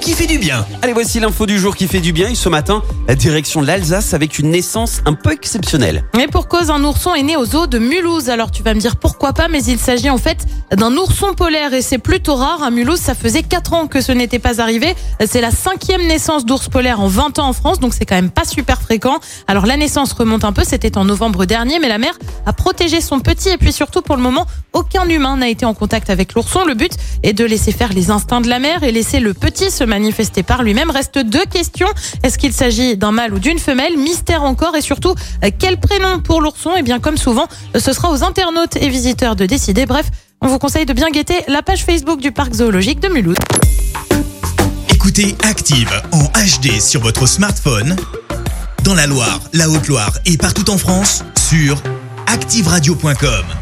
Qui fait du bien. Allez, voici l'info du jour qui fait du bien. Et ce matin, direction l'Alsace avec une naissance un peu exceptionnelle. Mais pour cause, un ourson est né au zoo de Mulhouse. Alors tu vas me dire pourquoi pas, mais il s'agit en fait d'un ourson polaire et c'est plutôt rare. À Mulhouse, ça faisait 4 ans que ce n'était pas arrivé. C'est la cinquième naissance d'ours polaire en 20 ans en France, donc c'est quand même pas super fréquent. Alors la naissance remonte un peu, c'était en novembre dernier, mais la mère a protégé son petit et puis surtout pour le moment, aucun humain n'a été en contact avec l'ourson. Le but est de laisser faire les instincts de la mère et laisser le petit se manifester par lui-même. Reste deux questions. Est-ce qu'il s'agit d'un mâle ou d'une femelle? Mystère encore et surtout, euh, quel prénom pour l'ourson? Eh bien, comme souvent, euh, ce sera aux internautes et visiteurs de décider. Bref, on vous conseille de bien guetter la page Facebook du parc zoologique de Mulhouse. Écoutez Active en HD sur votre smartphone, dans la Loire, la Haute-Loire et partout en France, sur activeradio.com.